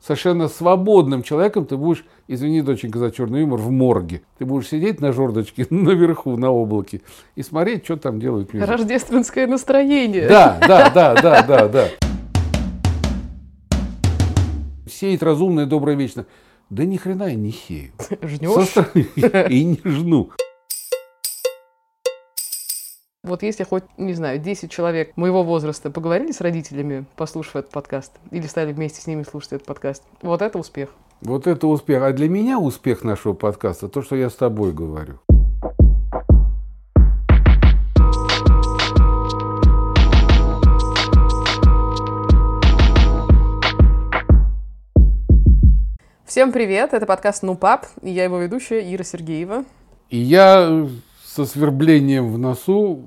совершенно свободным человеком ты будешь, извини, доченька, за черный юмор, в морге. Ты будешь сидеть на жердочке наверху, на облаке, и смотреть, что там делают мир. Рождественское настроение. Да, да, да, да, да, да. Сеять разумное, доброе, вечно. Да ни хрена я не сею. Жнешь? И не жну. Вот если хоть, не знаю, 10 человек моего возраста поговорили с родителями, послушав этот подкаст, или стали вместе с ними слушать этот подкаст, вот это успех. Вот это успех. А для меня успех нашего подкаста то, что я с тобой говорю. Всем привет, это подкаст «Ну, пап», и я его ведущая Ира Сергеева. И я со сверблением в носу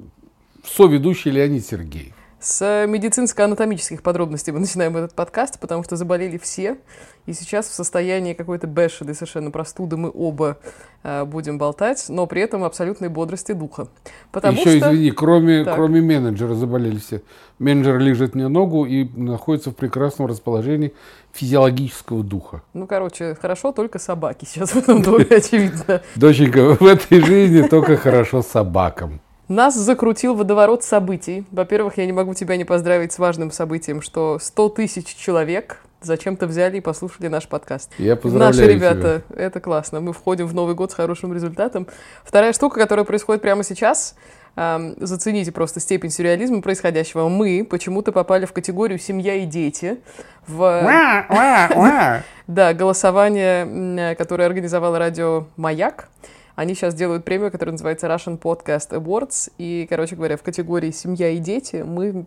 соведущий Леонид Сергеев. С медицинско-анатомических подробностей мы начинаем этот подкаст, потому что заболели все. И сейчас в состоянии какой-то бешеной совершенно простуды мы оба э, будем болтать, но при этом абсолютной бодрости духа. Потому Еще, что... извини, кроме, кроме менеджера заболели все. Менеджер лежит мне ногу и находится в прекрасном расположении физиологического духа. Ну, короче, хорошо только собаки сейчас в этом доме, очевидно. Доченька, в этой жизни только хорошо собакам. Нас закрутил водоворот событий. Во-первых, я не могу тебя не поздравить с важным событием, что 100 тысяч человек зачем-то взяли и послушали наш подкаст. Я поздравляю Наши ребята, тебя. это классно. Мы входим в Новый год с хорошим результатом. Вторая штука, которая происходит прямо сейчас, эм, зацените просто степень сюрреализма происходящего. Мы почему-то попали в категорию «семья и дети». В... Да, голосование, которое организовало радио «Маяк». Они сейчас делают премию, которая называется Russian Podcast Awards. И, короче говоря, в категории «Семья и дети» мы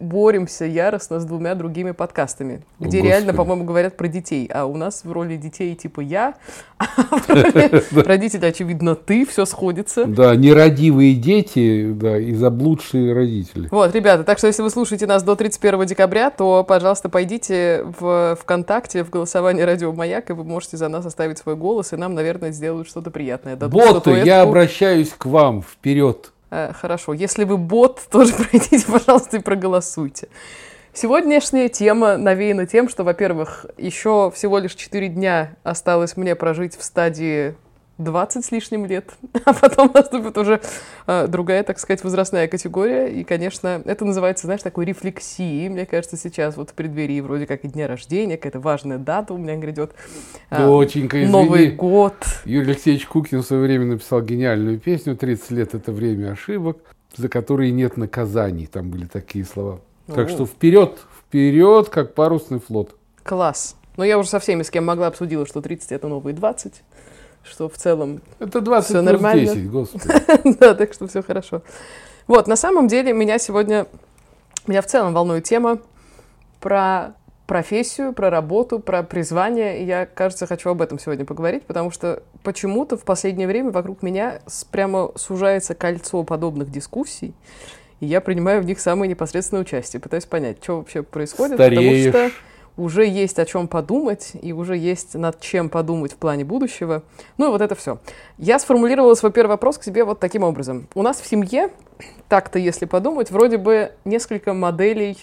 боремся яростно с двумя другими подкастами, О, где Господи. реально, по-моему, говорят про детей, а у нас в роли детей типа я, а в роли родителя, очевидно, ты, все сходится. Да, нерадивые дети, да, и заблудшие родители. Вот, ребята, так что если вы слушаете нас до 31 декабря, то, пожалуйста, пойдите в ВКонтакте, в голосование «Радио Маяк», и вы можете за нас оставить свой голос, и нам, наверное, сделают что-то приятное. Боты, я обращаюсь к вам, вперед. Э, хорошо. Если вы бот, тоже пройдите, пожалуйста, и проголосуйте. Сегодняшняя тема навеяна тем, что, во-первых, еще всего лишь 4 дня осталось мне прожить в стадии 20 с лишним лет, а потом наступит уже э, другая, так сказать, возрастная категория. И, конечно, это называется, знаешь, такой рефлексией. Мне кажется, сейчас вот в преддверии вроде как и дня рождения, какая-то важная дата у меня грядет. Э, Доченька, извини. Новый год. Юрий Алексеевич Кукин в свое время написал гениальную песню «30 лет – это время ошибок, за которые нет наказаний». Там были такие слова. Так О. что вперед, вперед, как парусный флот. Класс. Но я уже со всеми, с кем могла, обсудила, что 30 – это новые 20 что в целом Это 20 все нормально. 10, господи. да, так что все хорошо. Вот, на самом деле меня сегодня, меня в целом волнует тема про профессию, про работу, про призвание. И я, кажется, хочу об этом сегодня поговорить, потому что почему-то в последнее время вокруг меня прямо сужается кольцо подобных дискуссий, и я принимаю в них самое непосредственное участие, пытаюсь понять, что вообще происходит, Стареешь. потому что уже есть о чем подумать, и уже есть над чем подумать в плане будущего. Ну и вот это все. Я сформулировала свой первый вопрос к себе вот таким образом. У нас в семье, так-то если подумать, вроде бы несколько моделей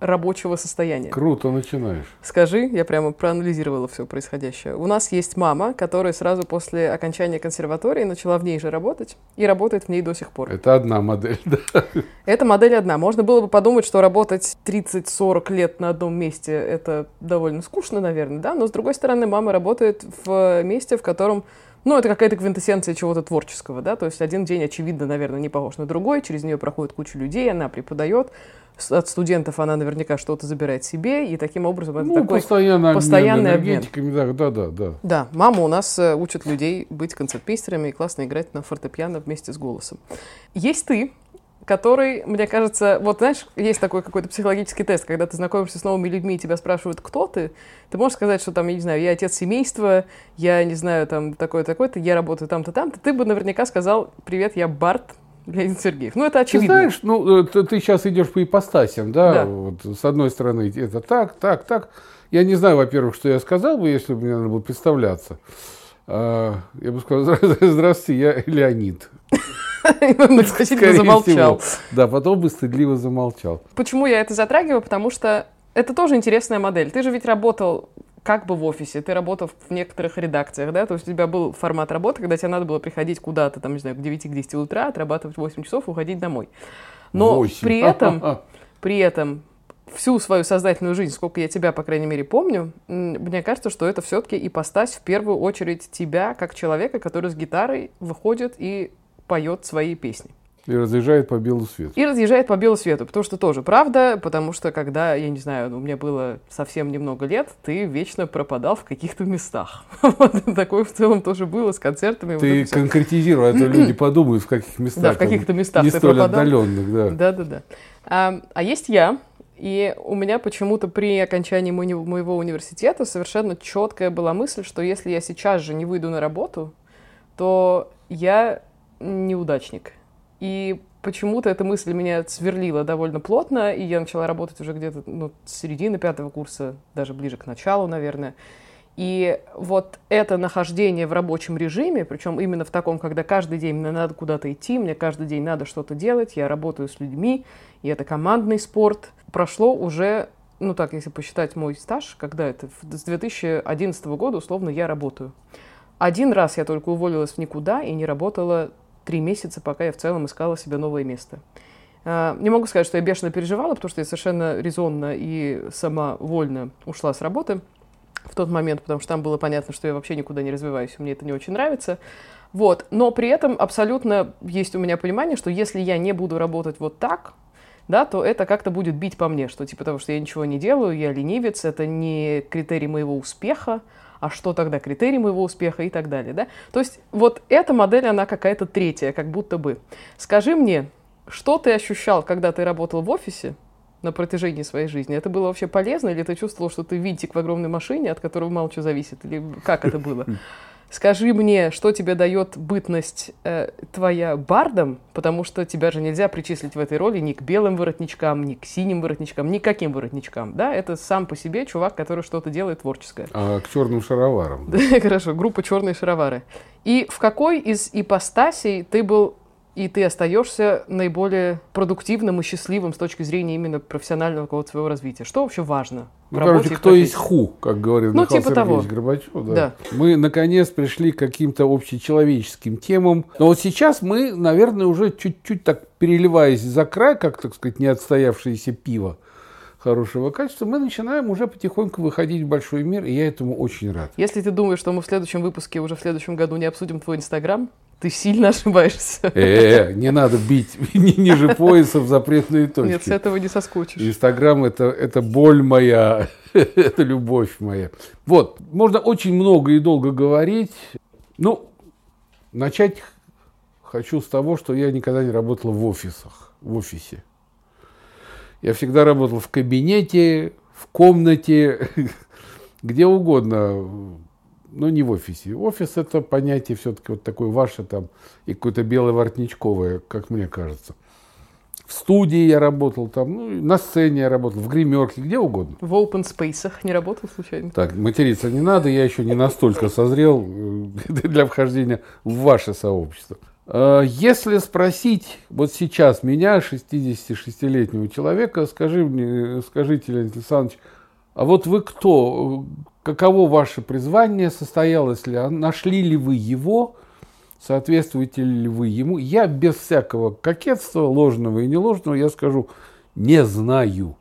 рабочего состояния. Круто начинаешь. Скажи, я прямо проанализировала все происходящее. У нас есть мама, которая сразу после окончания консерватории начала в ней же работать и работает в ней до сих пор. Это одна модель, да? Это модель одна. Можно было бы подумать, что работать 30-40 лет на одном месте это довольно скучно, наверное, да? Но с другой стороны, мама работает в месте, в котором ну, это какая-то квинтэссенция чего-то творческого, да, то есть один день, очевидно, наверное, не похож на другой, через нее проходит куча людей, она преподает, от студентов она наверняка что-то забирает себе, и таким образом это ну, такой постоянно постоянный обмен. Да, да, да, да. Да, мама у нас э, учит людей быть концертмейстерами и классно играть на фортепиано вместе с голосом. Есть ты, который, мне кажется, вот знаешь, есть такой какой-то психологический тест, когда ты знакомишься с новыми людьми и тебя спрашивают, кто ты, ты можешь сказать, что там, я не знаю, я отец семейства, я не знаю, там такой-такой-то, я работаю там-то, там-то, ты бы наверняка сказал, привет, я Барт, Леонид Сергеев. Ну, это очевидно. Ты знаешь, ну, ты, ты сейчас идешь по ипостасям, да? да. Вот, с одной стороны, это так, так, так. Я не знаю, во-первых, что я сказал бы, если бы мне надо было представляться. А, я бы сказал, здравствуйте, я Леонид. Скорее замолчал. Да, потом бы стыдливо замолчал. Почему я это затрагиваю? Потому что это тоже интересная модель. Ты же ведь работал как бы в офисе, ты работал в некоторых редакциях, да, то есть у тебя был формат работы, когда тебе надо было приходить куда-то, там, не знаю, к 9 к 10 утра, отрабатывать 8 часов, уходить домой. Но 8. при этом, при этом всю свою сознательную жизнь, сколько я тебя, по крайней мере, помню, мне кажется, что это все-таки ипостась в первую очередь тебя, как человека, который с гитарой выходит и поет свои песни. И разъезжает по белу свету. И разъезжает по белу свету, потому что тоже правда, потому что когда, я не знаю, у меня было совсем немного лет, ты вечно пропадал в каких-то местах. Вот такое в целом тоже было с концертами. Ты вот конкретизируй, а то люди подумают, в каких местах. Да, в каких-то местах Не столь пропадал. отдаленных, да. Да-да-да. А, а есть я, и у меня почему-то при окончании моего университета совершенно четкая была мысль, что если я сейчас же не выйду на работу, то я неудачник. И почему-то эта мысль меня сверлила довольно плотно, и я начала работать уже где-то ну, с середины пятого курса, даже ближе к началу, наверное. И вот это нахождение в рабочем режиме, причем именно в таком, когда каждый день мне надо куда-то идти, мне каждый день надо что-то делать, я работаю с людьми, и это командный спорт, прошло уже, ну так, если посчитать мой стаж, когда это, с 2011 года, условно, я работаю. Один раз я только уволилась в никуда и не работала три месяца, пока я в целом искала себе новое место. А, не могу сказать, что я бешено переживала, потому что я совершенно резонно и самовольно ушла с работы в тот момент, потому что там было понятно, что я вообще никуда не развиваюсь, мне это не очень нравится. Вот. Но при этом абсолютно есть у меня понимание, что если я не буду работать вот так, да, то это как-то будет бить по мне, что типа того, что я ничего не делаю, я ленивец, это не критерий моего успеха, а что тогда критерий моего успеха и так далее, да? То есть вот эта модель, она какая-то третья, как будто бы. Скажи мне, что ты ощущал, когда ты работал в офисе на протяжении своей жизни? Это было вообще полезно, или ты чувствовал, что ты винтик в огромной машине, от которого мало что зависит, или как это было? Скажи мне, что тебе дает бытность э, твоя бардом, потому что тебя же нельзя причислить в этой роли ни к белым воротничкам, ни к синим воротничкам, ни к каким воротничкам. Да, это сам по себе чувак, который что-то делает творческое. А к черным шароварам. Да, хорошо, группа черные шаровары. И в какой из ипостасей ты был и ты остаешься наиболее продуктивным и счастливым с точки зрения именно профессионального какого-то своего развития. Что вообще важно? Ну, короче, кто есть ху, как говорил ну, Михаил типа Сергеевич того. Горбачев. Да. Да. Мы, наконец, пришли к каким-то общечеловеческим темам. Но вот сейчас мы, наверное, уже чуть-чуть так переливаясь за край, как, так сказать, не отстоявшееся пиво хорошего качества, мы начинаем уже потихоньку выходить в большой мир, и я этому очень рад. Если ты думаешь, что мы в следующем выпуске, уже в следующем году не обсудим твой Инстаграм, ты сильно ошибаешься. Э, не надо бить ниже пояса в запретные точки. Нет, с этого не соскучишь. Инстаграм это, это боль моя, это любовь моя. Вот, можно очень много и долго говорить. Ну, начать хочу с того, что я никогда не работал в офисах, в офисе. Я всегда работал в кабинете, в комнате, где угодно но не в офисе. Офис это понятие все-таки вот такое ваше там и какое-то белое воротничковое, как мне кажется. В студии я работал там, ну, на сцене я работал, в гримерке, где угодно. В open space не работал случайно? Так, материться не надо, я еще не настолько созрел э, для вхождения в ваше сообщество. А, если спросить вот сейчас меня, 66-летнего человека, скажи мне, скажите, Леонид Александрович, а вот вы кто? каково ваше призвание, состоялось ли, нашли ли вы его, соответствуете ли вы ему. Я без всякого кокетства, ложного и неложного, я скажу, не знаю.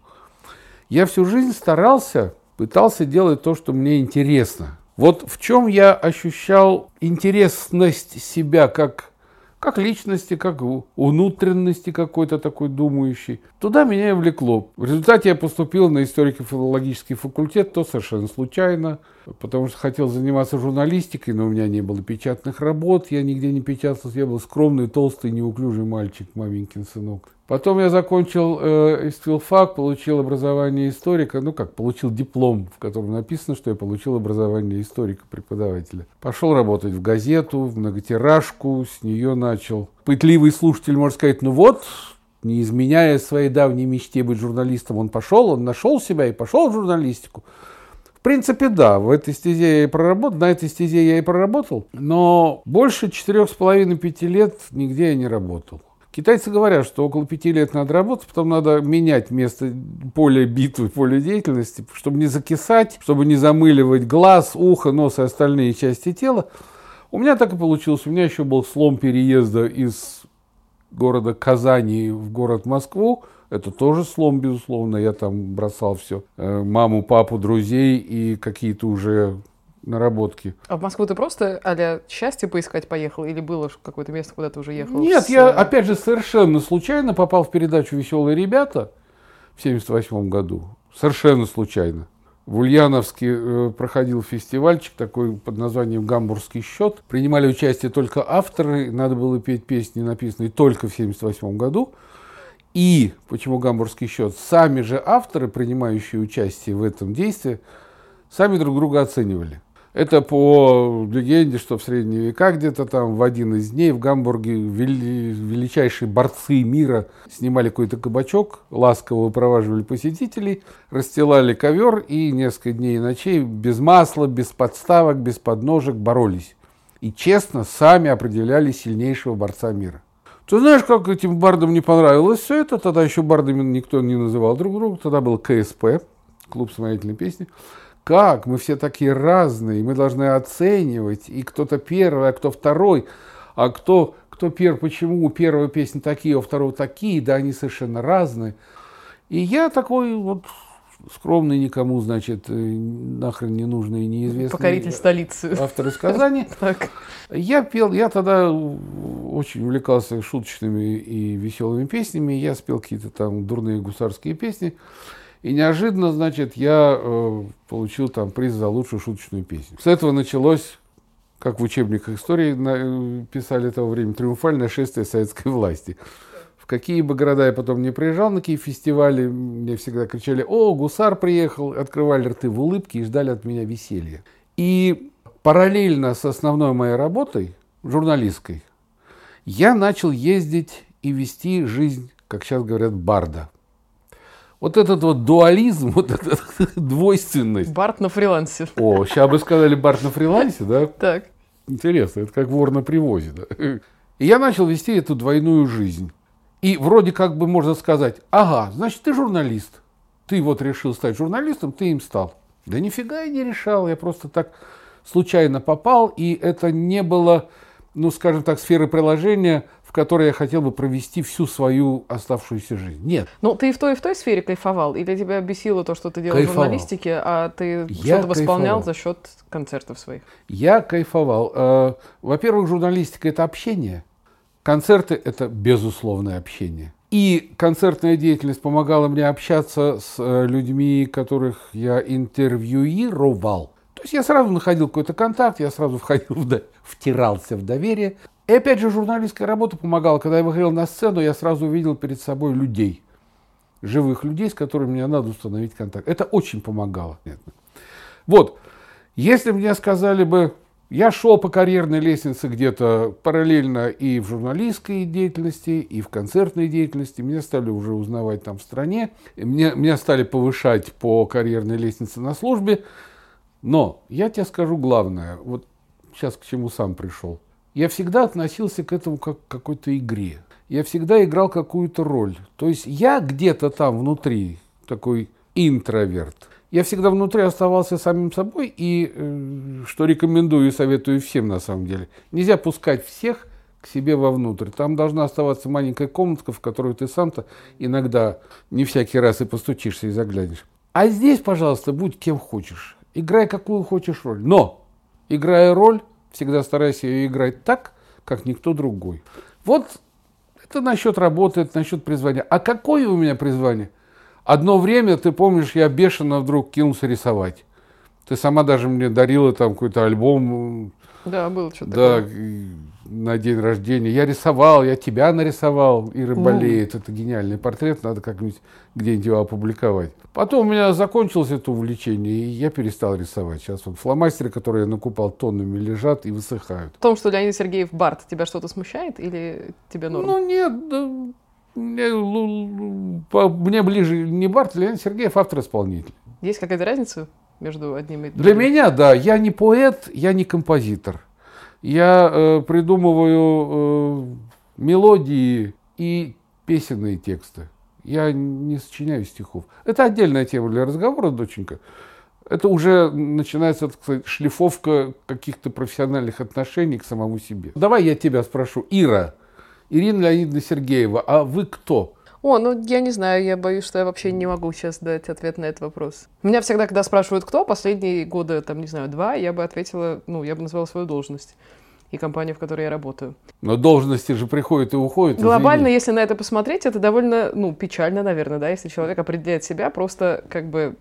Я всю жизнь старался, пытался делать то, что мне интересно. Вот в чем я ощущал интересность себя как как личности, как внутренности какой-то такой думающий. Туда меня и влекло. В результате я поступил на историко-филологический факультет, то совершенно случайно, потому что хотел заниматься журналистикой, но у меня не было печатных работ, я нигде не печатался, я был скромный, толстый, неуклюжий мальчик, маменькин сынок. Потом я закончил э, получил образование историка, ну как, получил диплом, в котором написано, что я получил образование историка, преподавателя. Пошел работать в газету, в многотиражку, с нее начал. Пытливый слушатель может сказать, ну вот, не изменяя своей давней мечте быть журналистом, он пошел, он нашел себя и пошел в журналистику. В принципе, да, в этой стезе я и проработал, на этой стезе я и проработал, но больше четырех с половиной пяти лет нигде я не работал Китайцы говорят, что около пяти лет надо работать, потом надо менять место поля битвы, поля деятельности, чтобы не закисать, чтобы не замыливать глаз, ухо, нос и остальные части тела. У меня так и получилось. У меня еще был слом переезда из города Казани в город Москву. Это тоже слом, безусловно. Я там бросал все. Э, маму, папу, друзей и какие-то уже наработки. А в Москву ты просто а счастье поискать поехал или было какое-то место, куда ты уже ехал? Нет, с... я опять же совершенно случайно попал в передачу «Веселые ребята» в 1978 году. Совершенно случайно. В Ульяновске э, проходил фестивальчик такой под названием «Гамбургский счет». Принимали участие только авторы, надо было петь песни, написанные только в 1978 году. И, почему «Гамбургский счет», сами же авторы, принимающие участие в этом действии, сами друг друга оценивали. Это по легенде, что в средние века где-то там в один из дней в Гамбурге вели, величайшие борцы мира снимали какой-то кабачок, ласково выпроваживали посетителей, расстилали ковер и несколько дней и ночей без масла, без подставок, без подножек боролись. И честно сами определяли сильнейшего борца мира. Ты знаешь, как этим бардам не понравилось все это? Тогда еще бардами никто не называл друг друга. Тогда был КСП, клуб самостоятельной песни как? Мы все такие разные, мы должны оценивать, и кто-то первый, а кто второй, а кто, кто первый, почему у первой песни такие, а у второго такие, да они совершенно разные. И я такой вот скромный никому, значит, э, нахрен не нужный и неизвестный. Покоритель столицы. Автор из Казани. Так. Я пел, я тогда очень увлекался шуточными и веселыми песнями. Я спел какие-то там дурные гусарские песни. И неожиданно, значит, я э, получил там приз за лучшую шуточную песню. С этого началось, как в учебниках истории на, э, писали того времени, триумфальное шествие советской власти. В какие бы города я потом не приезжал, на какие фестивали, мне всегда кричали, о, гусар приехал, открывали рты в улыбке и ждали от меня веселья. И параллельно с основной моей работой, журналистской, я начал ездить и вести жизнь, как сейчас говорят, барда вот этот вот дуализм, вот эта двойственность. Барт на фрилансе. О, сейчас бы сказали Барт на фрилансе, да? Так. Интересно, это как вор на привозе. Да? И я начал вести эту двойную жизнь. И вроде как бы можно сказать, ага, значит, ты журналист. Ты вот решил стать журналистом, ты им стал. Да нифига я не решал, я просто так случайно попал, и это не было, ну, скажем так, сферы приложения в которой я хотел бы провести всю свою оставшуюся жизнь. Нет. Ну, ты и в той, и в той сфере кайфовал? Или тебя бесило то, что ты делал кайфовал. в журналистике, а ты что-то восполнял за счет концертов своих? Я кайфовал. Э, во-первых, журналистика – это общение. Концерты – это безусловное общение. И концертная деятельность помогала мне общаться с э, людьми, которых я интервьюировал. Есть я сразу находил какой-то контакт, я сразу входил в, втирался в доверие. И опять же, журналистская работа помогала. Когда я выходил на сцену, я сразу увидел перед собой людей, живых людей, с которыми мне надо установить контакт. Это очень помогало. Вот, если мне сказали бы, я шел по карьерной лестнице где-то параллельно и в журналистской деятельности, и в концертной деятельности. Меня стали уже узнавать там в стране. Меня, меня стали повышать по карьерной лестнице на службе. Но я тебе скажу главное. Вот сейчас к чему сам пришел я всегда относился к этому как к какой-то игре. Я всегда играл какую-то роль. То есть я где-то там внутри такой интроверт. Я всегда внутри оставался самим собой, и э, что рекомендую и советую всем на самом деле. Нельзя пускать всех к себе вовнутрь. Там должна оставаться маленькая комнатка, в которую ты сам-то иногда не всякий раз и постучишься и заглянешь. А здесь, пожалуйста, будь кем хочешь. Играй какую хочешь роль. Но, играя роль, Всегда старайся ее играть так, как никто другой. Вот это насчет работы, это насчет призвания. А какое у меня призвание? Одно время, ты помнишь, я бешено вдруг кинулся рисовать. Ты сама даже мне дарила там какой-то альбом. Да, было что-то да, такое на день рождения. Я рисовал, я тебя нарисовал, Ира ну. болеет. Это гениальный портрет, надо как-нибудь где-нибудь его опубликовать. Потом у меня закончилось это увлечение, и я перестал рисовать. Сейчас вот фломастеры, которые я накупал тоннами, лежат и высыхают. В том, что Леонид Сергеев Барт, тебя что-то смущает или тебе норм? Ну нет, да, мне, мне ближе не Барт, Леонид Сергеев автор-исполнитель. Есть какая-то разница между одним и другим? Для меня, да. Я не поэт, я не композитор я э, придумываю э, мелодии и песенные тексты. Я не сочиняю стихов. Это отдельная тема для разговора, доченька. Это уже начинается, так сказать, шлифовка каких-то профессиональных отношений к самому себе. Давай я тебя спрошу. Ира, Ирина Леонидовна Сергеева, а вы кто? О, ну я не знаю, я боюсь, что я вообще не могу сейчас дать ответ на этот вопрос. Меня всегда, когда спрашивают, кто, последние годы, там, не знаю, два, я бы ответила, ну, я бы назвала свою должность и компанию, в которой я работаю. Но должности же приходят и уходят. Глобально, извини. если на это посмотреть, это довольно, ну, печально, наверное, да, если человек определяет себя просто как бы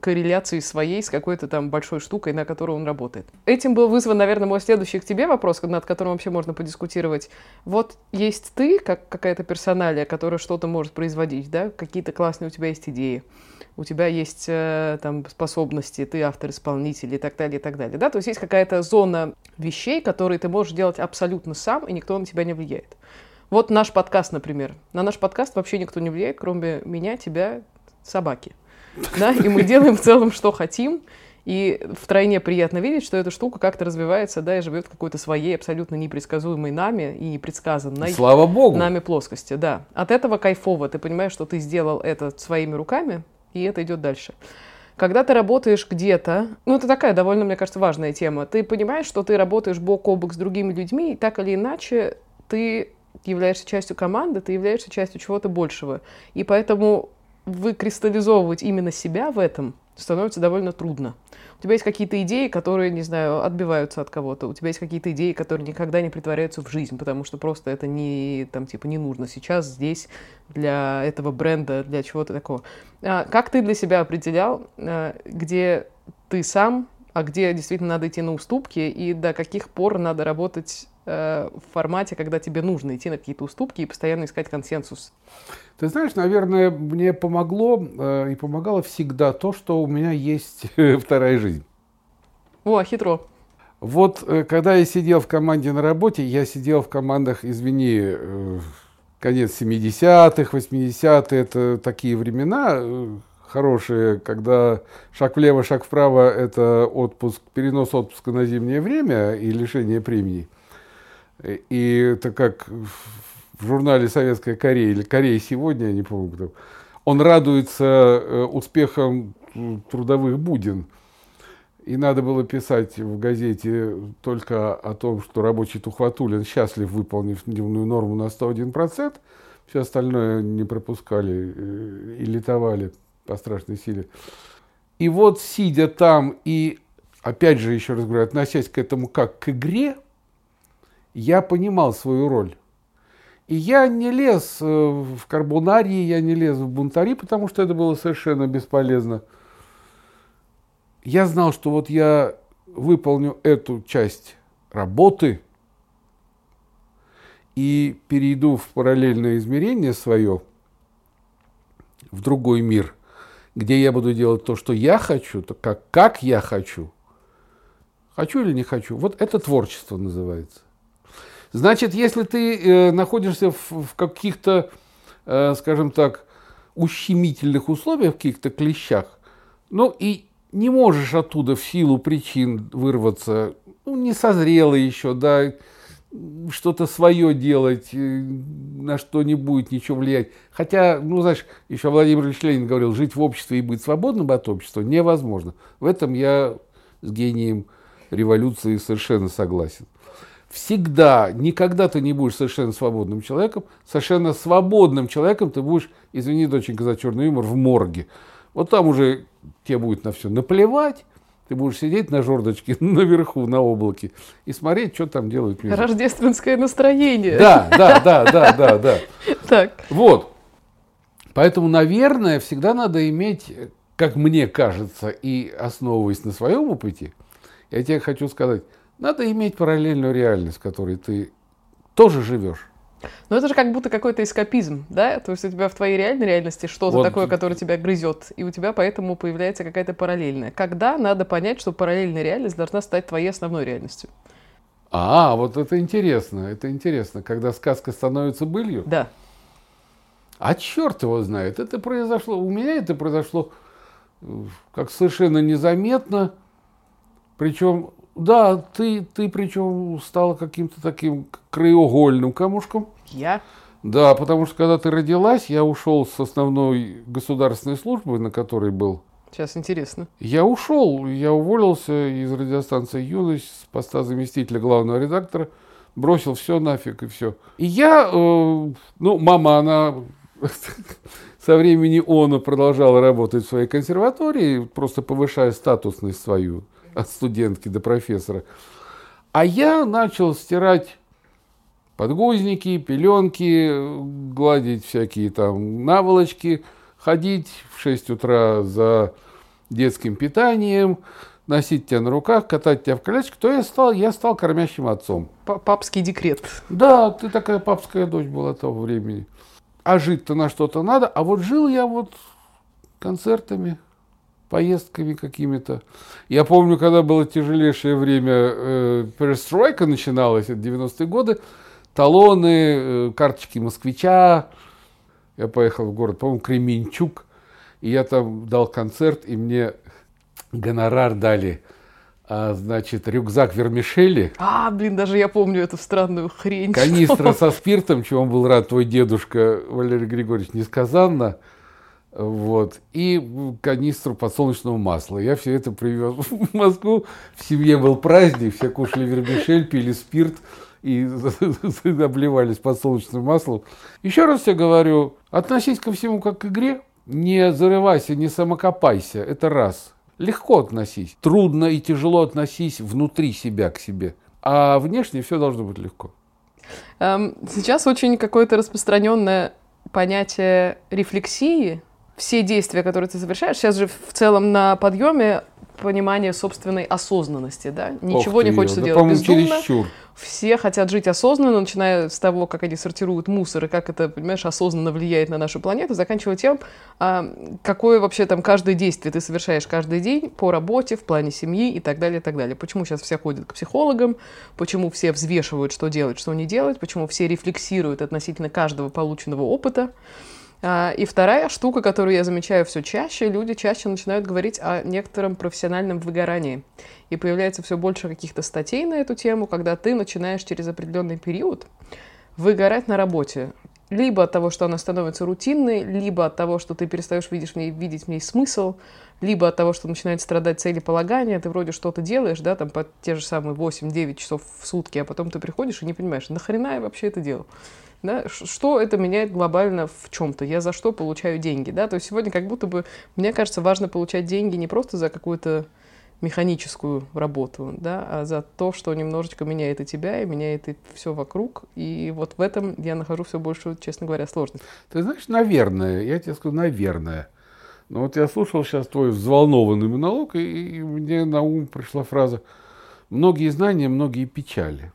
корреляции своей с какой-то там большой штукой, на которой он работает. Этим был вызван, наверное, мой следующий к тебе вопрос, над которым вообще можно подискутировать. Вот есть ты, как какая-то персоналия, которая что-то может производить, да, какие-то классные у тебя есть идеи, у тебя есть э, там способности, ты автор-исполнитель и так далее, и так далее, да, то есть есть какая-то зона вещей, которые ты можешь делать абсолютно сам, и никто на тебя не влияет. Вот наш подкаст, например. На наш подкаст вообще никто не влияет, кроме меня, тебя, собаки да, и мы делаем в целом, что хотим, и втройне приятно видеть, что эта штука как-то развивается, да, и живет в какой-то своей абсолютно непредсказуемой нами и непредсказанной Слава Богу. нами плоскости, да. От этого кайфово, ты понимаешь, что ты сделал это своими руками, и это идет дальше. Когда ты работаешь где-то, ну это такая довольно, мне кажется, важная тема, ты понимаешь, что ты работаешь бок о бок с другими людьми, и так или иначе ты являешься частью команды, ты являешься частью чего-то большего. И поэтому выкристаллизовывать именно себя в этом становится довольно трудно. У тебя есть какие-то идеи, которые, не знаю, отбиваются от кого-то. У тебя есть какие-то идеи, которые никогда не притворяются в жизнь, потому что просто это не, там, типа, не нужно сейчас, здесь, для этого бренда, для чего-то такого. А как ты для себя определял, а, где ты сам, а где действительно надо идти на уступки, и до каких пор надо работать э, в формате, когда тебе нужно идти на какие-то уступки и постоянно искать консенсус? Ты знаешь, наверное, мне помогло э, и помогало всегда то, что у меня есть вторая жизнь. О, хитро. Вот э, когда я сидел в команде на работе, я сидел в командах, извини, э, конец 70-х, 80-е, это такие времена э, хорошие, когда шаг влево, шаг вправо – это отпуск, перенос отпуска на зимнее время и лишение премии. И это как в журнале «Советская Корея» или «Корея сегодня», я не помню кто, он радуется э, успехам трудовых будин. И надо было писать в газете только о том, что рабочий Тухватулин счастлив, выполнив дневную норму на 101%. Все остальное не пропускали э, и летовали по страшной силе. И вот, сидя там и, опять же, еще раз говорю, относясь к этому как к игре, я понимал свою роль. И я не лез э, в карбонарии, я не лез в бунтари, потому что это было совершенно бесполезно. Я знал, что вот я выполню эту часть работы и перейду в параллельное измерение свое, в другой мир, где я буду делать то, что я хочу, то как, как я хочу. Хочу или не хочу. Вот это творчество называется. Значит, если ты э, находишься в, в каких-то, э, скажем так, ущемительных условиях, в каких-то клещах, ну и не можешь оттуда в силу причин вырваться, ну, не созрело еще, да, что-то свое делать, э, на что не будет ничего влиять. Хотя, ну, знаешь, еще Владимир Ильич Ленин говорил, жить в обществе и быть свободным от общества невозможно. В этом я с гением революции совершенно согласен всегда, никогда ты не будешь совершенно свободным человеком. Совершенно свободным человеком ты будешь, извини, доченька, за черный юмор, в морге. Вот там уже тебе будет на все наплевать. Ты будешь сидеть на жердочке наверху, на облаке, и смотреть, что там делают мир. Рождественское настроение. Да, да, да, да, да, да. Так. Вот. Поэтому, наверное, всегда надо иметь, как мне кажется, и основываясь на своем опыте, я тебе хочу сказать, надо иметь параллельную реальность, в которой ты тоже живешь. Но это же как будто какой-то эскапизм, да? То есть у тебя в твоей реальной реальности что-то вот. такое, которое тебя грызет, и у тебя поэтому появляется какая-то параллельная. Когда надо понять, что параллельная реальность должна стать твоей основной реальностью? А, вот это интересно, это интересно, когда сказка становится былью. Да. А черт его знает, это произошло, у меня это произошло э, как совершенно незаметно, причем да, ты, ты причем стала каким-то таким краеугольным камушком. Я? Да, потому что когда ты родилась, я ушел с основной государственной службы, на которой был. Сейчас интересно. Я ушел, я уволился из радиостанции «Юность» с поста заместителя главного редактора, бросил все нафиг и все. И я, э, ну, мама, она со времени ООНа продолжала работать в своей консерватории, просто повышая статусность свою от студентки до профессора. А я начал стирать подгузники, пеленки, гладить всякие там наволочки, ходить в 6 утра за детским питанием, носить тебя на руках, катать тебя в коляске, то я стал, я стал кормящим отцом. Папский декрет. Да, ты такая папская дочь была того времени. А жить-то на что-то надо. А вот жил я вот концертами, поездками какими-то. Я помню, когда было тяжелейшее время, э, перестройка начиналась, это 90-е годы, талоны, э, карточки москвича. Я поехал в город, по-моему, Кременчук, и я там дал концерт, и мне гонорар дали а, значит, рюкзак вермишели. А, блин, даже я помню эту странную хрень. Канистра со спиртом, чего он был рад твой дедушка Валерий Григорьевич несказанно. Вот. И канистру подсолнечного масла. Я все это привез в Москву. В семье был праздник, все кушали вермишель, пили спирт и обливались подсолнечным маслом. Еще раз тебе говорю, относись ко всему как к игре. Не зарывайся, не самокопайся. Это раз. Легко относись. Трудно и тяжело относись внутри себя к себе. А внешне все должно быть легко. Эм, сейчас очень какое-то распространенное понятие рефлексии. Все действия, которые ты совершаешь, сейчас же в целом на подъеме понимание собственной осознанности, да? Ничего не хочется да, делать бездумно. Чересчур. Все хотят жить осознанно, начиная с того, как они сортируют мусор и как это, понимаешь, осознанно влияет на нашу планету, заканчивая тем, а, какое вообще там каждое действие ты совершаешь каждый день по работе, в плане семьи и так далее, и так далее. Почему сейчас все ходят к психологам, почему все взвешивают, что делать, что не делать, почему все рефлексируют относительно каждого полученного опыта. А, и вторая штука, которую я замечаю все чаще, люди чаще начинают говорить о некотором профессиональном выгорании. И появляется все больше каких-то статей на эту тему, когда ты начинаешь через определенный период выгорать на работе. Либо от того, что она становится рутинной, либо от того, что ты перестаешь видеть в ней, видеть в ней смысл, либо от того, что начинает страдать целеполагание, ты вроде что-то делаешь, да, там по те же самые 8-9 часов в сутки, а потом ты приходишь и не понимаешь, нахрена я вообще это делал? Да? Что это меняет глобально в чем-то? Я за что получаю деньги? Да? То есть сегодня как будто бы, мне кажется, важно получать деньги не просто за какую-то механическую работу, да, а за то, что немножечко меняет и тебя, и меняет и все вокруг. И вот в этом я нахожу все больше, честно говоря, сложность. Ты знаешь, наверное, я тебе скажу, наверное. Но вот я слушал сейчас твой взволнованный монолог, и, и мне на ум пришла фраза «многие знания, многие печали».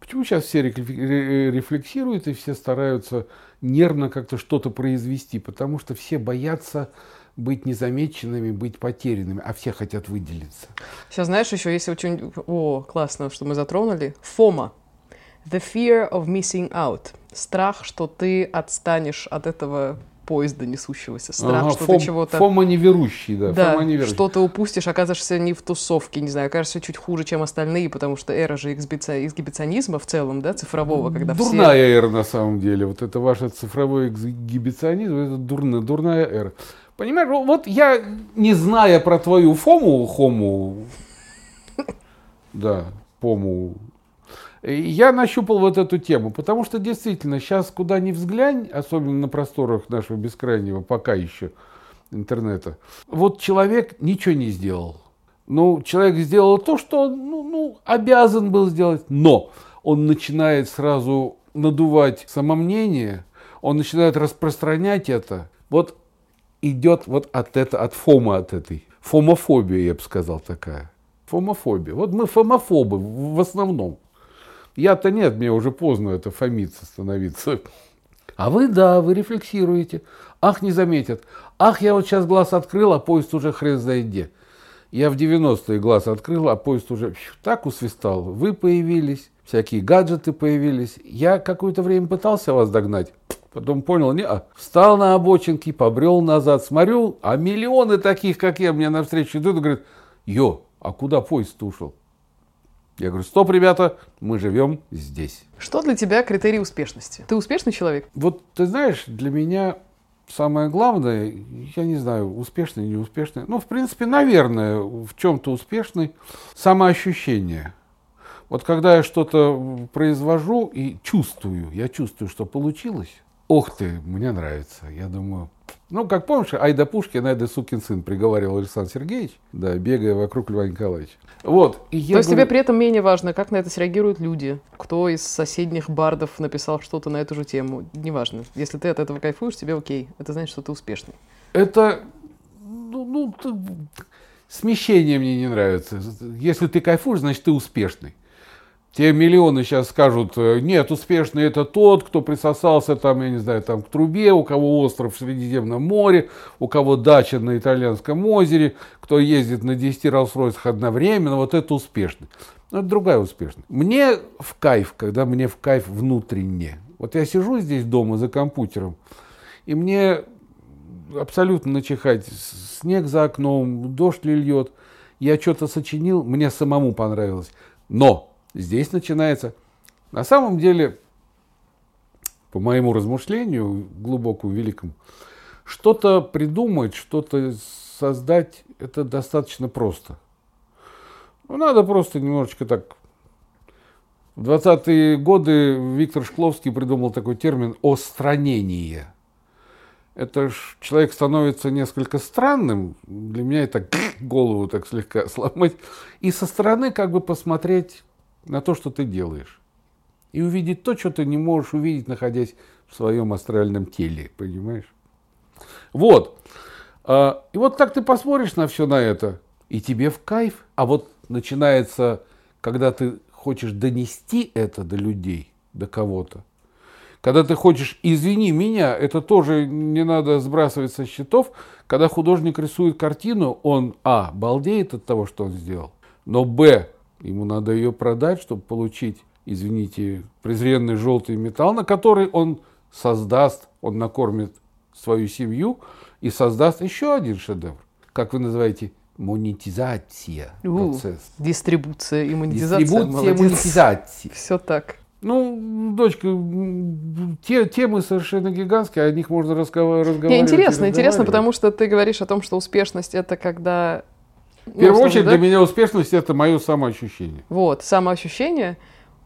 Почему сейчас все рефлексируют и все стараются нервно как-то что-то произвести? Потому что все боятся быть незамеченными, быть потерянными, а все хотят выделиться. Сейчас знаешь, еще есть очень... О, классно, что мы затронули. Фома. The fear of missing out. Страх, что ты отстанешь от этого поезда несущегося, страх, ага, что фом, ты чего-то... Фома неверующий, да. Да, фома неверующий. что ты упустишь, окажешься не в тусовке, не знаю, окажешься чуть хуже, чем остальные, потому что эра же эксгибиционизма в целом, да, цифрового, когда Дурная все... эра, на самом деле. Вот это ваш цифровой эксгибиционизм, это дурная, дурная эра. Понимаешь, вот я, не зная про твою Фому, Хому, да, Пому, я нащупал вот эту тему, потому что действительно сейчас куда ни взглянь, особенно на просторах нашего бескрайнего пока еще интернета, вот человек ничего не сделал. Ну, человек сделал то, что ну, ну, обязан был сделать, но он начинает сразу надувать самомнение, он начинает распространять это. Вот идет вот от это, от фома от этой. Фомофобия, я бы сказал, такая. Фомофобия. Вот мы фомофобы в основном. Я-то нет, мне уже поздно это фомиться становиться. А вы, да, вы рефлексируете. Ах, не заметят. Ах, я вот сейчас глаз открыл, а поезд уже хрен знает где. Я в 90-е глаз открыл, а поезд уже так усвистал. Вы появились, всякие гаджеты появились. Я какое-то время пытался вас догнать. Потом понял, не, а, встал на обочинке, побрел назад, смотрю, а миллионы таких, как я, мне навстречу идут и говорят, йо, а куда поезд ушел? Я говорю, стоп, ребята, мы живем здесь. Что для тебя критерий успешности? Ты успешный человек? Вот ты знаешь, для меня самое главное, я не знаю, успешный, неуспешный, ну, в принципе, наверное, в чем-то успешный, самоощущение. Вот когда я что-то произвожу и чувствую, я чувствую, что получилось, ох ты, мне нравится. Я думаю, ну, как помнишь, Айда Пушкин, Айда сукин сын, приговаривал Александр Сергеевич, да, бегая вокруг Льва Николаевича. Вот. И То есть говорю... тебе при этом менее важно, как на это среагируют люди, кто из соседних бардов написал что-то на эту же тему, неважно. Если ты от этого кайфуешь, тебе окей, это значит, что ты успешный. Это, ну, ну смещение мне не нравится. Если ты кайфуешь, значит, ты успешный. Те миллионы сейчас скажут, э, нет, успешный это тот, кто присосался там, я не знаю, там к трубе, у кого остров в Средиземном море, у кого дача на Итальянском озере, кто ездит на 10 роллс одновременно, вот это успешный. Но это другая успешность. Мне в кайф, когда мне в кайф внутренне. Вот я сижу здесь дома за компьютером, и мне абсолютно начихать, снег за окном, дождь ли льет, я что-то сочинил, мне самому понравилось. Но здесь начинается. На самом деле, по моему размышлению, глубокому, великому, что-то придумать, что-то создать, это достаточно просто. Ну, надо просто немножечко так... В 20-е годы Виктор Шкловский придумал такой термин «остранение». Это ж человек становится несколько странным. Для меня это голову так слегка сломать. И со стороны как бы посмотреть на то, что ты делаешь. И увидеть то, что ты не можешь увидеть, находясь в своем астральном теле, понимаешь? Вот. А, и вот так ты посмотришь на все на это, и тебе в кайф. А вот начинается, когда ты хочешь донести это до людей, до кого-то, когда ты хочешь, извини меня, это тоже не надо сбрасывать со счетов, когда художник рисует картину, он, а, балдеет от того, что он сделал, но, б, Ему надо ее продать, чтобы получить, извините, презренный желтый металл, на который он создаст, он накормит свою семью и создаст еще один шедевр. Как вы называете? Монетизация. процесс. Дистрибуция и монетизация. Дистрибуция, монетизация. Все так. Ну, дочка, те темы совершенно гигантские, о них можно разговаривать. Не, интересно, интересно, потому что ты говоришь о том, что успешность это когда в первую ну, очередь, да? для меня успешность это мое самоощущение. Вот, самоощущение.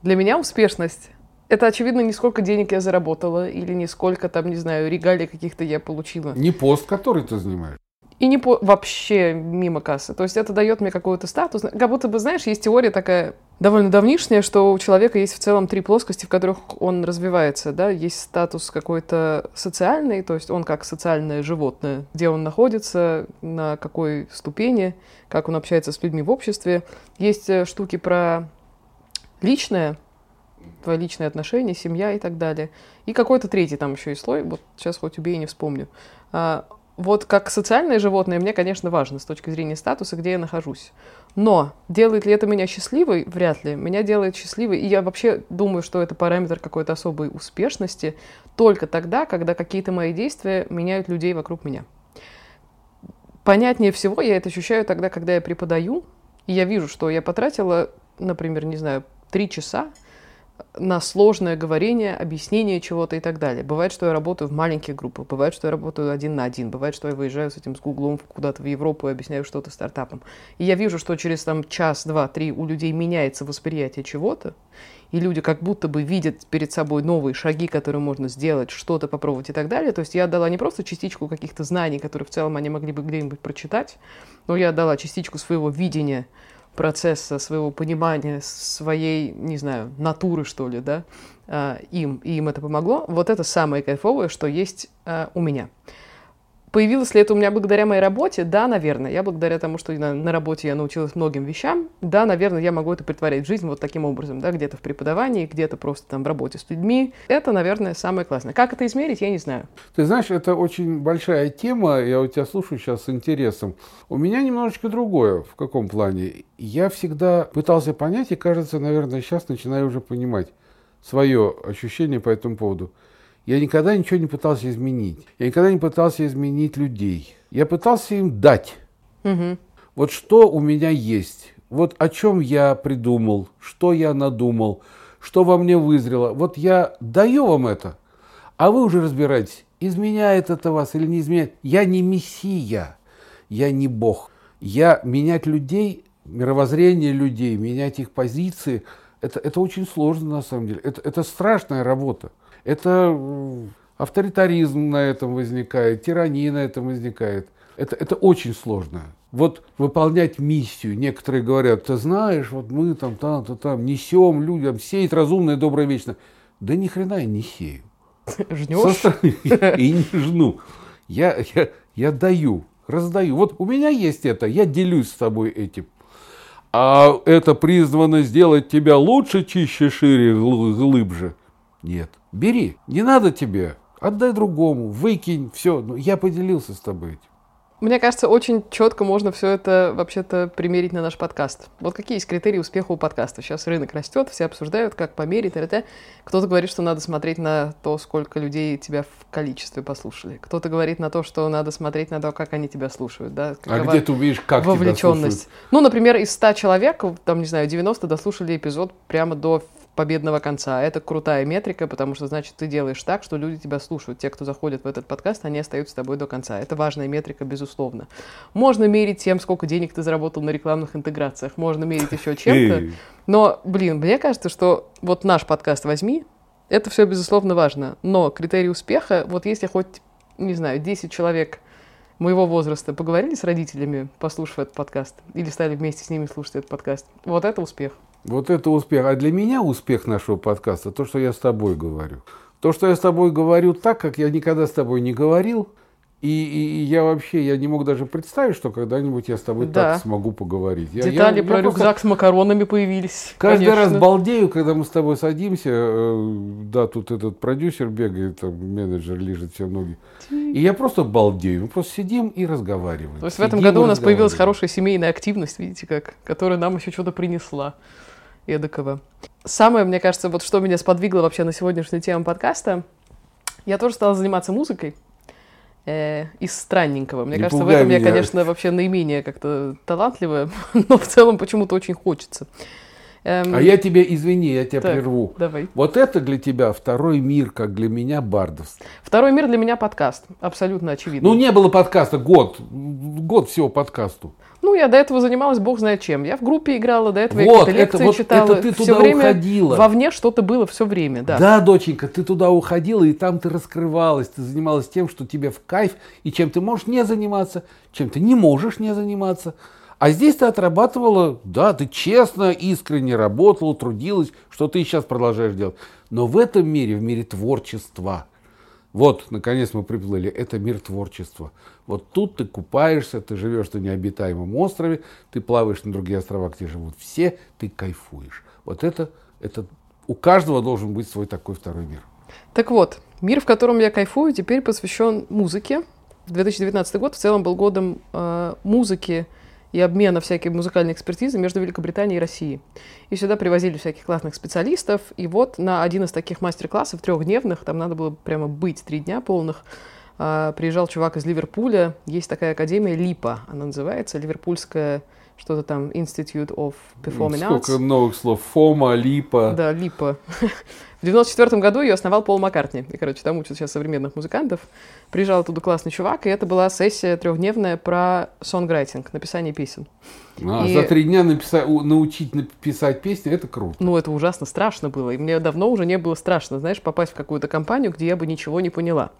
Для меня успешность это, очевидно, не сколько денег я заработала, или не сколько там, не знаю, регалий каких-то я получила. Не пост, который ты занимаешь. И не по... вообще мимо кассы. То есть это дает мне какой-то статус. Как будто бы, знаешь, есть теория такая довольно давнишняя, что у человека есть в целом три плоскости, в которых он развивается. Да? Есть статус какой-то социальный, то есть он как социальное животное, где он находится, на какой ступени, как он общается с людьми в обществе. Есть э, штуки про личное, твои личные отношения, семья и так далее. И какой-то третий там еще и слой, вот сейчас хоть убей, не вспомню. Вот как социальное животное мне, конечно, важно с точки зрения статуса, где я нахожусь. Но делает ли это меня счастливой? Вряд ли. Меня делает счастливой. И я вообще думаю, что это параметр какой-то особой успешности только тогда, когда какие-то мои действия меняют людей вокруг меня. Понятнее всего я это ощущаю тогда, когда я преподаю, и я вижу, что я потратила, например, не знаю, три часа на сложное говорение, объяснение чего-то и так далее. Бывает, что я работаю в маленьких группах, бывает, что я работаю один на один, бывает, что я выезжаю с этим с Гуглом куда-то в Европу и объясняю что-то стартапам. И я вижу, что через там час, два, три у людей меняется восприятие чего-то, и люди как будто бы видят перед собой новые шаги, которые можно сделать, что-то попробовать и так далее. То есть я отдала не просто частичку каких-то знаний, которые в целом они могли бы где-нибудь прочитать, но я отдала частичку своего видения процесса, своего понимания, своей, не знаю, натуры, что ли, да, а, им, и им это помогло, вот это самое кайфовое, что есть а, у меня. Появилось ли это у меня благодаря моей работе? Да, наверное. Я благодаря тому, что на, на работе я научилась многим вещам, да, наверное, я могу это притворять в жизнь вот таким образом, да, где-то в преподавании, где-то просто там в работе с людьми. Это, наверное, самое классное. Как это измерить, я не знаю. Ты знаешь, это очень большая тема, я у тебя слушаю сейчас с интересом. У меня немножечко другое. В каком плане? Я всегда пытался понять, и кажется, наверное, сейчас начинаю уже понимать свое ощущение по этому поводу. Я никогда ничего не пытался изменить. Я никогда не пытался изменить людей. Я пытался им дать. Угу. Вот что у меня есть. Вот о чем я придумал, что я надумал, что во мне вызрело. Вот я даю вам это, а вы уже разбираетесь, изменяет это вас или не изменяет. Я не мессия, я не Бог. Я менять людей, мировоззрение людей, менять их позиции, это, это очень сложно на самом деле. Это, это страшная работа. Это авторитаризм на этом возникает, тирания на этом возникает. Это, это очень сложно. Вот выполнять миссию. Некоторые говорят, ты знаешь, вот мы там, там, там, там несем людям, сеять разумное, доброе, вечно. Да ни хрена я не сею. Жнешь? И не жну. Я, я, я даю, раздаю. Вот у меня есть это, я делюсь с тобой этим. А это призвано сделать тебя лучше, чище, шире, глубже. Нет. Бери. Не надо тебе. Отдай другому. Выкинь. Все. Ну, я поделился с тобой этим. Мне кажется, очень четко можно все это вообще-то примерить на наш подкаст. Вот какие есть критерии успеха у подкаста? Сейчас рынок растет, все обсуждают, как померить, т.т. Кто-то говорит, что надо смотреть на то, сколько людей тебя в количестве послушали. Кто-то говорит на то, что надо смотреть на то, как они тебя слушают. Да? а где ты увидишь, как вовлеченность. тебя слушают? Ну, например, из 100 человек, там, не знаю, 90 дослушали эпизод прямо до победного конца. Это крутая метрика, потому что, значит, ты делаешь так, что люди тебя слушают. Те, кто заходит в этот подкаст, они остаются с тобой до конца. Это важная метрика, безусловно. Можно мерить тем, сколько денег ты заработал на рекламных интеграциях. Можно мерить еще чем-то. Но, блин, мне кажется, что вот наш подкаст возьми, это все, безусловно, важно. Но критерий успеха, вот если хоть, не знаю, 10 человек моего возраста поговорили с родителями, послушав этот подкаст, или стали вместе с ними слушать этот подкаст, вот это успех. Вот это успех. А для меня успех нашего подкаста то, что я с тобой говорю. То, что я с тобой говорю так, как я никогда с тобой не говорил, и, и, и я вообще, я не мог даже представить, что когда-нибудь я с тобой да. так смогу поговорить. Я, Детали я, про я рюкзак просто... с макаронами появились. Каждый конечно. раз балдею, когда мы с тобой садимся, э, да, тут этот продюсер бегает, там менеджер лежит все ноги. И я просто балдею. Мы просто сидим и разговариваем. То есть сидим в этом году у нас появилась хорошая семейная активность, видите как, которая нам еще что-то принесла эдакого. Самое, мне кажется, вот что меня сподвигло вообще на сегодняшнюю тему подкаста, я тоже стала заниматься музыкой э, из странненького. Мне Не кажется, в этом меня. я, конечно, вообще наименее как-то талантливая, но в целом почему-то очень хочется. Эм... А я тебе, извини, я тебя так, прерву. Давай. Вот это для тебя второй мир, как для меня бардовство. Второй мир для меня подкаст, абсолютно очевидно. Ну, не было подкаста год, год всего подкасту. Ну, я до этого занималась бог знает чем. Я в группе играла, до этого вот, я лекции вот читала. Это ты все туда время уходила. Вовне что-то было все время, да. Да, доченька, ты туда уходила, и там ты раскрывалась, ты занималась тем, что тебе в кайф, и чем ты можешь не заниматься, чем ты не можешь не заниматься. А здесь ты отрабатывала, да, ты честно, искренне работала, трудилась, что ты и сейчас продолжаешь делать. Но в этом мире, в мире творчества – вот, наконец мы приплыли. Это мир творчества. Вот тут ты купаешься, ты живешь на необитаемом острове, ты плаваешь на другие острова, где живут все, ты кайфуешь. Вот это, это у каждого должен быть свой такой второй мир. Так вот, мир, в котором я кайфую, теперь посвящен музыке. 2019 год в целом был годом э, музыки и обмена всякой музыкальной экспертизы между Великобританией и Россией. И сюда привозили всяких классных специалистов. И вот на один из таких мастер-классов трехдневных, там надо было прямо быть три дня полных, приезжал чувак из Ливерпуля. Есть такая академия ЛИПА, она называется, Ливерпульская что-то там Institute of Performing Arts. Сколько новых слов. Фома, Липа. Да, Липа. В 94 году ее основал Пол Маккартни. И, короче, там учат сейчас современных музыкантов. Приезжал оттуда классный чувак, и это была сессия трехдневная про сонграйтинг, написание песен. А, и... За три дня написать, научить написать песни, это круто. Ну, это ужасно страшно было. И мне давно уже не было страшно, знаешь, попасть в какую-то компанию, где я бы ничего не поняла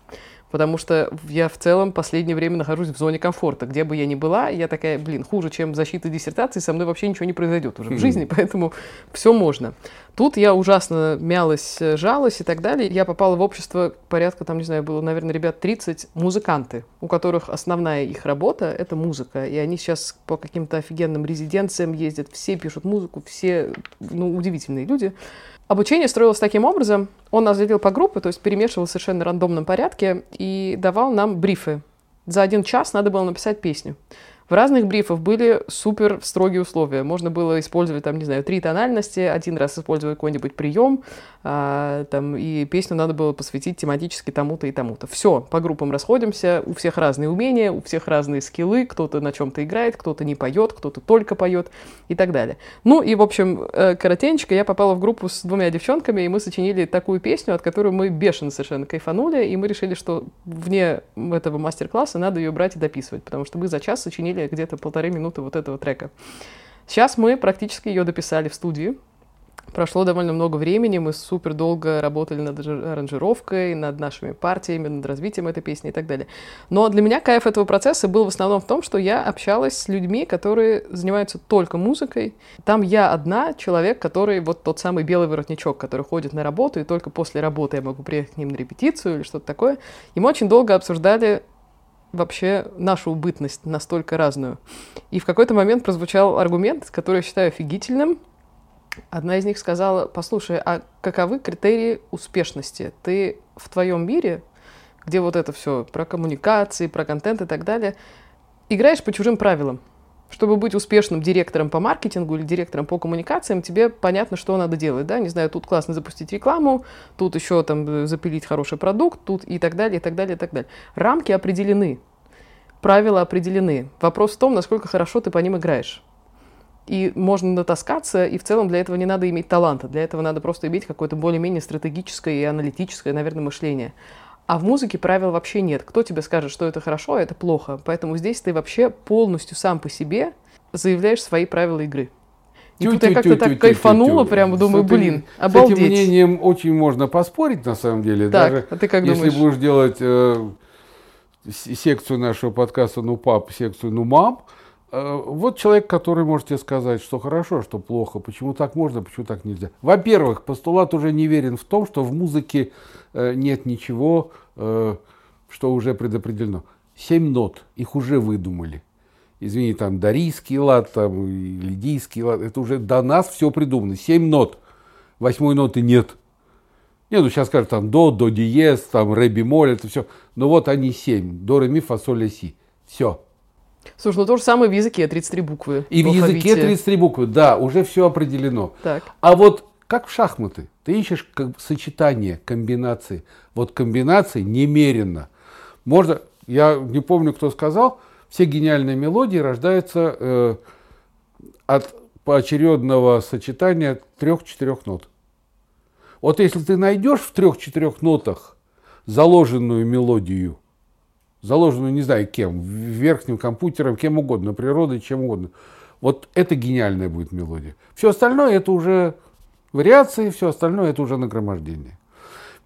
потому что я в целом последнее время нахожусь в зоне комфорта. Где бы я ни была, я такая, блин, хуже, чем защита диссертации, со мной вообще ничего не произойдет уже в жизни, поэтому все можно. Тут я ужасно мялась, жалась и так далее. Я попала в общество порядка, там, не знаю, было, наверное, ребят 30 музыканты, у которых основная их работа — это музыка. И они сейчас по каким-то офигенным резиденциям ездят, все пишут музыку, все, ну, удивительные люди. Обучение строилось таким образом. Он нас делил по группе, то есть перемешивал в совершенно рандомном порядке и давал нам брифы. За один час надо было написать песню. В разных брифах были супер строгие условия. Можно было использовать, там, не знаю, три тональности, один раз использовать какой-нибудь прием, а, там, и песню надо было посвятить тематически тому-то и тому-то. Все, по группам расходимся, у всех разные умения, у всех разные скиллы, кто-то на чем-то играет, кто-то не поет, кто-то только поет и так далее. Ну и, в общем, э, коротенько я попала в группу с двумя девчонками, и мы сочинили такую песню, от которой мы бешено совершенно кайфанули, и мы решили, что вне этого мастер-класса надо ее брать и дописывать, потому что мы за час сочинили где-то полторы минуты вот этого трека. Сейчас мы практически ее дописали в студии, Прошло довольно много времени, мы супер долго работали над аранжировкой, над нашими партиями, над развитием этой песни и так далее. Но для меня кайф этого процесса был в основном в том, что я общалась с людьми, которые занимаются только музыкой. Там я одна, человек, который вот тот самый белый воротничок, который ходит на работу, и только после работы я могу приехать к ним на репетицию или что-то такое. И мы очень долго обсуждали вообще нашу бытность настолько разную. И в какой-то момент прозвучал аргумент, который я считаю офигительным, Одна из них сказала, послушай, а каковы критерии успешности? Ты в твоем мире, где вот это все про коммуникации, про контент и так далее, играешь по чужим правилам. Чтобы быть успешным директором по маркетингу или директором по коммуникациям, тебе понятно, что надо делать, да, не знаю, тут классно запустить рекламу, тут еще там запилить хороший продукт, тут и так далее, и так далее, и так далее. Рамки определены, правила определены. Вопрос в том, насколько хорошо ты по ним играешь и можно натаскаться, и в целом для этого не надо иметь таланта, для этого надо просто иметь какое-то более-менее стратегическое и аналитическое, наверное, мышление. А в музыке правил вообще нет. Кто тебе скажет, что это хорошо, а это плохо? Поэтому здесь ты вообще полностью сам по себе заявляешь свои правила игры. И тут я как-то так кайфанула, прямо думаю, блин, обалдеть. С этим мнением очень можно поспорить, на самом деле. Так, Даже а ты как если думаешь? будешь делать э, секцию нашего подкаста «Ну, пап», секцию «Ну, мам», вот человек, который может тебе сказать, что хорошо, что плохо, почему так можно, почему так нельзя. Во-первых, постулат уже не верен в том, что в музыке э, нет ничего, э, что уже предопределено. Семь нот, их уже выдумали. Извини, там дарийский лад, там лидийский лад, это уже до нас все придумано. Семь нот, восьмой ноты нет. Не, ну сейчас скажут там до, до диез, там ре бемоль, это все. Но вот они семь, до, ре, ми, фа, соль, ля, си. Все. Слушай, ну то же самое в языке 33 буквы. И в, в языке 33 буквы, да, уже все определено. Так. А вот как в шахматы, ты ищешь как сочетание, комбинации. Вот комбинации немерено. Можно, я не помню, кто сказал, все гениальные мелодии рождаются э, от поочередного сочетания трех-четырех нот. Вот если ты найдешь в трех-четырех нотах заложенную мелодию – заложенную не знаю кем, верхним компьютером, кем угодно, природой, чем угодно. Вот это гениальная будет мелодия. Все остальное это уже вариации, все остальное это уже нагромождение.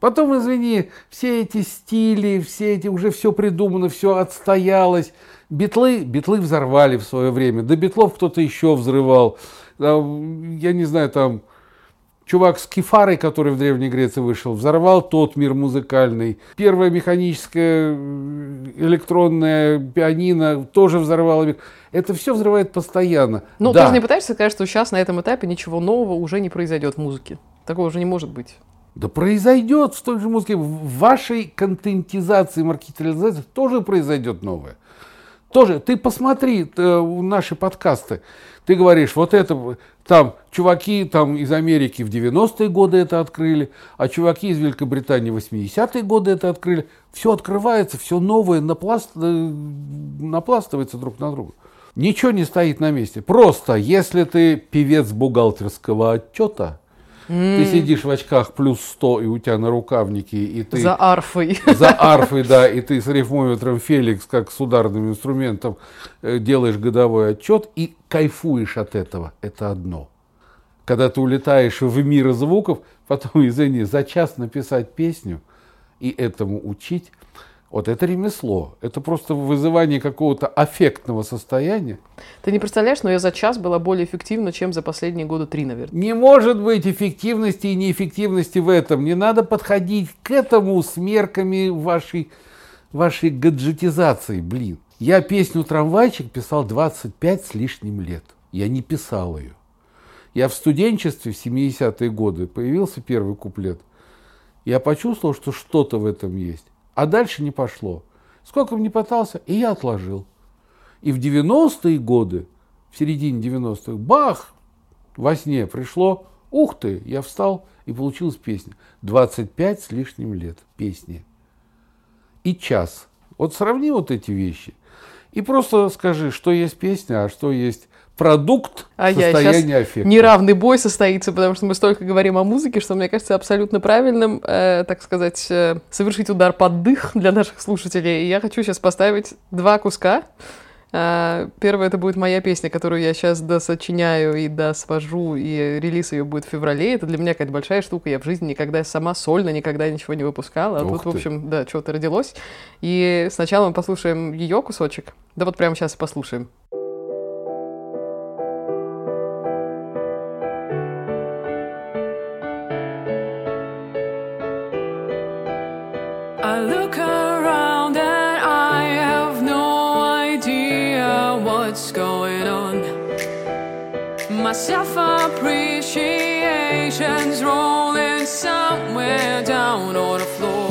Потом, извини, все эти стили, все эти, уже все придумано, все отстоялось. Битлы, битлы взорвали в свое время. До битлов кто-то еще взрывал. Я не знаю, там Чувак с кефарой, который в Древней Греции вышел, взорвал тот мир музыкальный. Первая механическая э, электронная пианино тоже взорвало мир. Это все взрывает постоянно. Ну, да. ты же не пытаешься сказать, что сейчас на этом этапе ничего нового уже не произойдет в музыке. Такого уже не может быть. Да произойдет в той же музыке. В вашей контентизации, маркетализации тоже произойдет новое. Тоже, ты посмотри э, наши подкасты. Ты говоришь, вот это, там, чуваки там из Америки в 90-е годы это открыли, а чуваки из Великобритании в 80-е годы это открыли. Все открывается, все новое напласт, э, напластывается друг на друга. Ничего не стоит на месте. Просто, если ты певец бухгалтерского отчета, Mm. Ты сидишь в очках плюс 100, и у тебя на рукавнике, и ты... За арфой. За арфой, да, и ты с рифмометром Феликс, как с ударным инструментом, э, делаешь годовой отчет и кайфуешь от этого. Это одно. Когда ты улетаешь в мир звуков, потом, извини, за час написать песню и этому учить, вот это ремесло. Это просто вызывание какого-то аффектного состояния. Ты не представляешь, но я за час была более эффективна, чем за последние года три, наверное. Не может быть эффективности и неэффективности в этом. Не надо подходить к этому с мерками вашей, вашей гаджетизации, блин. Я песню «Трамвайчик» писал 25 с лишним лет. Я не писал ее. Я в студенчестве в 70-е годы появился первый куплет. Я почувствовал, что что-то в этом есть. А дальше не пошло. Сколько бы ни пытался, и я отложил. И в 90-е годы, в середине 90-х, бах, во сне пришло, ух ты, я встал, и получилась песня. 25 с лишним лет песни. И час. Вот сравни вот эти вещи. И просто скажи, что есть песня, а что есть продукт а состояния аффекта. Неравный бой состоится, потому что мы столько говорим о музыке, что мне кажется абсолютно правильным, э, так сказать, э, совершить удар под дых для наших слушателей. И я хочу сейчас поставить два куска. Э, первое это будет моя песня, которую я сейчас досочиняю и досвожу, и релиз ее будет в феврале. Это для меня какая-то большая штука. Я в жизни никогда сама сольно никогда ничего не выпускала. А Ух тут, ты. в общем, да, что-то родилось. И сначала мы послушаем ее кусочек. Да вот прямо сейчас и послушаем. My self-appreciation's rolling somewhere down on the floor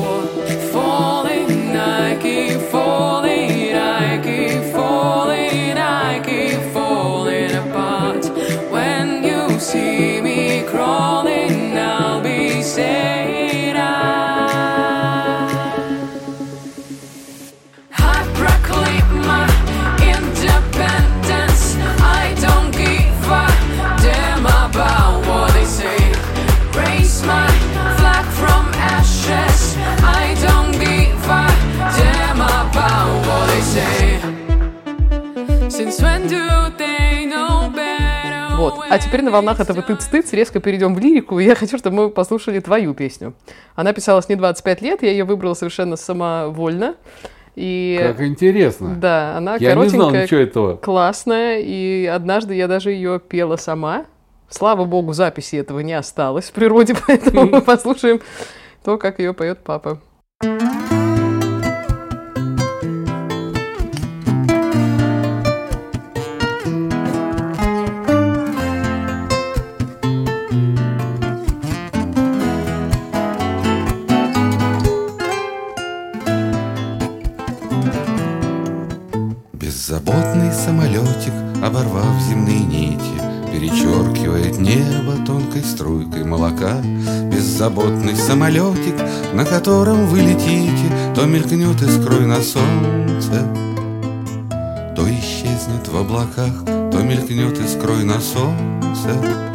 А теперь на волнах этого тыц-тыц резко перейдем в лирику, и я хочу, чтобы мы послушали твою песню. Она писалась не 25 лет, я ее выбрала совершенно самовольно. И, как интересно. Да, она я коротенькая, не знал ничего этого. классная, и однажды я даже ее пела сама. Слава богу, записи этого не осталось в природе, поэтому мы послушаем то, как ее поет папа. самолетик, тонкой струйкой молока. Беззаботный самолетик, на котором вы летите, То мелькнет искрой на солнце, То исчезнет в облаках, То мелькнет искрой на солнце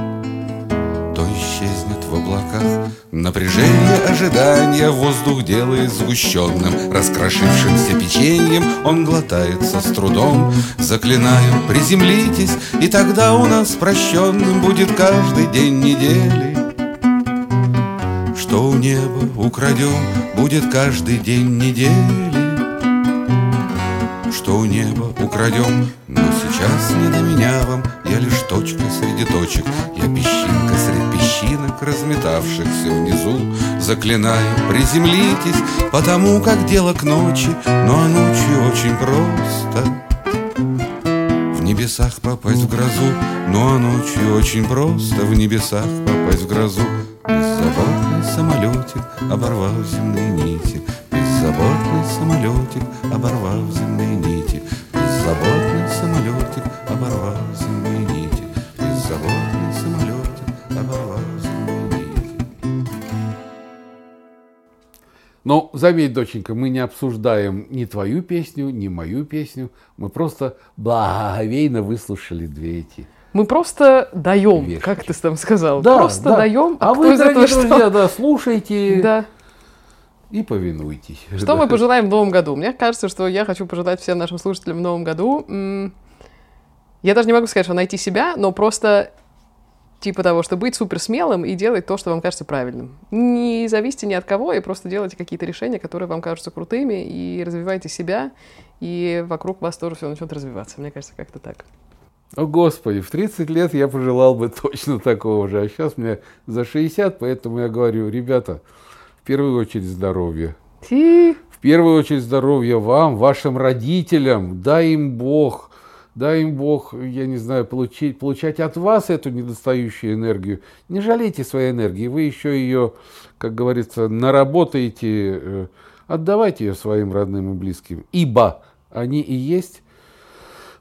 исчезнет в облаках. Напряжение ожидания воздух делает сгущенным, Раскрошившимся печеньем он глотается с трудом. Заклинаю, приземлитесь, и тогда у нас прощенным Будет каждый день недели. Что у неба украдем, будет каждый день недели что у неба украдем Но сейчас не до меня вам, я лишь точка среди точек Я песчинка песчинок, разметавшихся внизу. Заклинаю, приземлитесь, потому как дело к ночи Ну а ночью очень просто. В небесах попасть в грозу Ну а ночью очень просто. В небесах попасть в грозу. Беззаботный самолетик оборвал земные нити. Беззаботный самолетик оборвал земные нити. Беззаботный самолетик оборвал земные Но заметь, доченька, мы не обсуждаем ни твою песню, ни мою песню. Мы просто благоговейно выслушали две эти мы просто даем, Вешать. как ты там сказал. Да, просто да. даем. А, а вы, дорогие друзья, что? да, слушайте. Да и повинуйтесь. Что мы пожелаем в новом году? Мне кажется, что я хочу пожелать всем нашим слушателям в новом году. Я даже не могу сказать, что найти себя, но просто типа того, что быть супер смелым и делать то, что вам кажется правильным. Не зависите ни от кого, и просто делайте какие-то решения, которые вам кажутся крутыми, и развивайте себя, и вокруг вас тоже все начнет развиваться. Мне кажется, как-то так. О, Господи, в 30 лет я пожелал бы точно такого же, а сейчас мне за 60, поэтому я говорю, ребята, первую очередь здоровье. В первую очередь здоровье вам, вашим родителям. Дай им Бог, дай им Бог, я не знаю, получить, получать от вас эту недостающую энергию. Не жалейте своей энергии, вы еще ее, как говорится, наработаете, э, отдавайте ее своим родным и близким. Ибо они и есть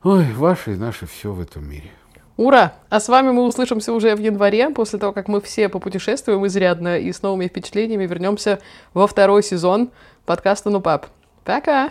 Ой, ваше и наше все в этом мире. Ура! А с вами мы услышимся уже в январе, после того, как мы все попутешествуем изрядно и с новыми впечатлениями вернемся во второй сезон подкаста «Ну, пап». Пока!